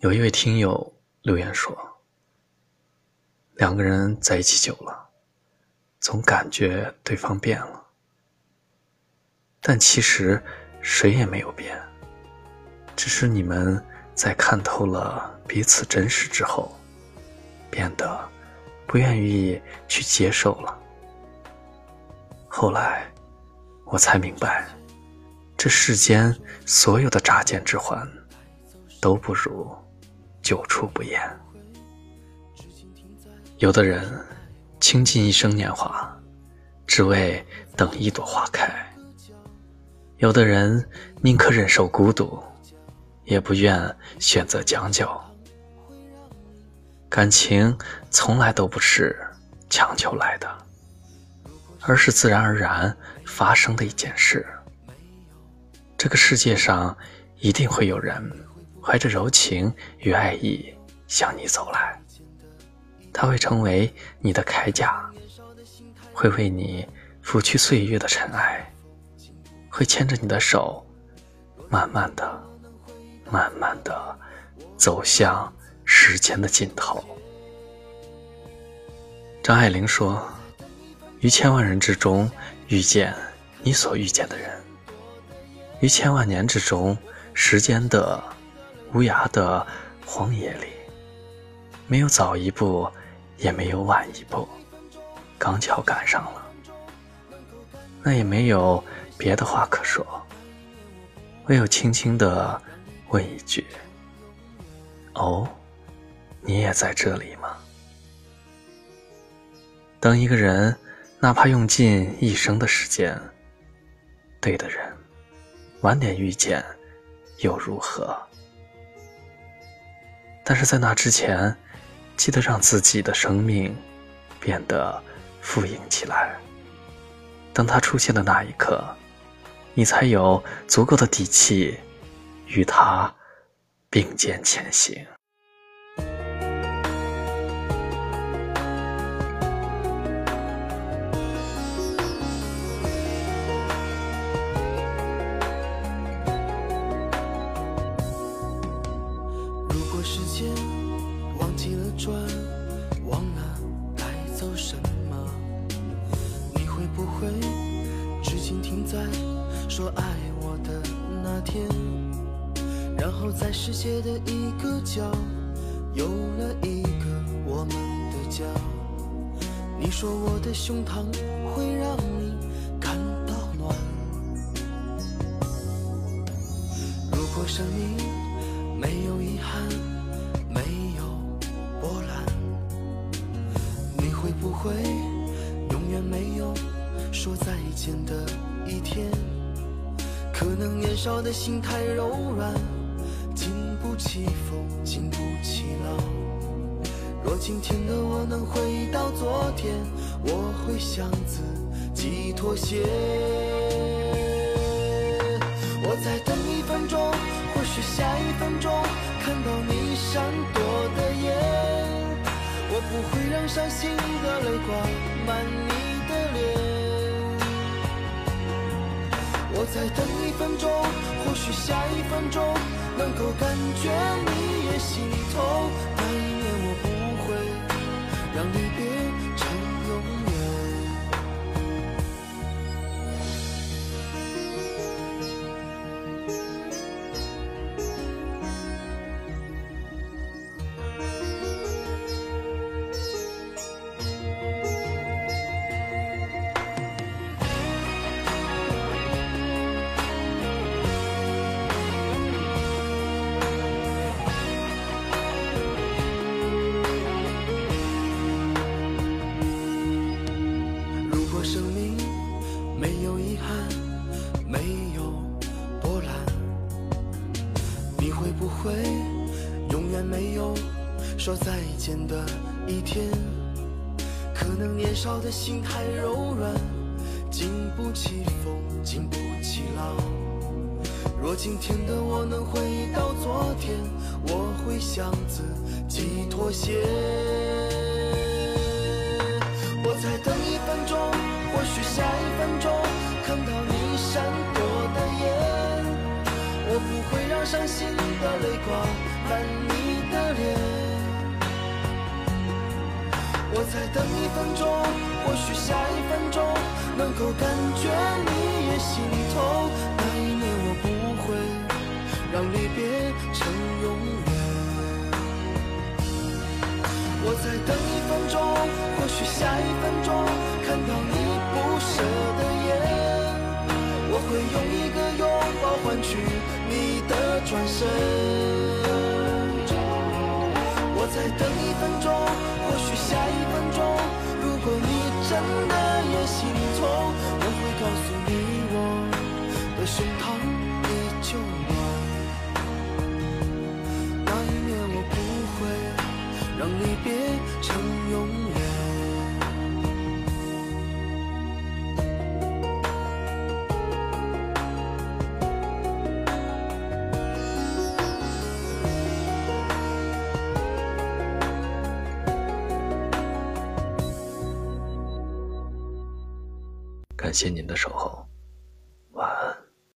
有一位听友留言说：“两个人在一起久了，总感觉对方变了，但其实谁也没有变，只是你们在看透了彼此真实之后，变得不愿意去接受了。后来我才明白，这世间所有的乍见之欢，都不如。”久处不厌。有的人倾尽一生年华，只为等一朵花开；有的人宁可忍受孤独，也不愿选择将就。感情从来都不是强求来的，而是自然而然发生的一件事。这个世界上一定会有人。怀着柔情与爱意向你走来，他会成为你的铠甲，会为你拂去岁月的尘埃，会牵着你的手，慢慢的、慢慢的走向时间的尽头。张爱玲说：“于千万人之中遇见你所遇见的人，于千万年之中，时间的。”无涯的荒野里，没有早一步，也没有晚一步，刚巧赶上了。那也没有别的话可说，唯有轻轻的问一句：“哦，你也在这里吗？”等一个人，哪怕用尽一生的时间，对的人，晚点遇见，又如何？但是在那之前，记得让自己的生命变得富盈起来。当他出现的那一刻，你才有足够的底气与他并肩前行。如果时间忘记了转忘了带走什么你会不会至今停在说爱我的那天？然后在世界的一个角有了一个我们的家你说我的胸膛会让你感到暖？如果生命不会永远没有说再见的一天？可能年少的心太柔软，经不起风，经不起浪。若今天的我能回到昨天，我会向自己妥协。我再等一分钟，或许下一分钟看到你闪躲的眼，我不会让伤心的泪挂满你的脸。我再等一分钟，或许下一分钟能够感觉你也心痛。那一年我不会让离别会永远没有说再见的一天，可能年少的心太柔软，经不起风，经不起浪。若今天的我能回到昨天，我会向自己妥协。伤心的泪光，满你的脸。我在等一分钟，或许下一分钟能够感觉你也心痛。那一年我不会让离别成永远。我在等一分钟，或许下一分钟看到你不舍。换取你的转身。我再等一分钟，或许下一分钟，如果你真的也心痛，我会告诉你我的胸膛依旧暖。那一年我不会让离别成永远。感谢您的守候。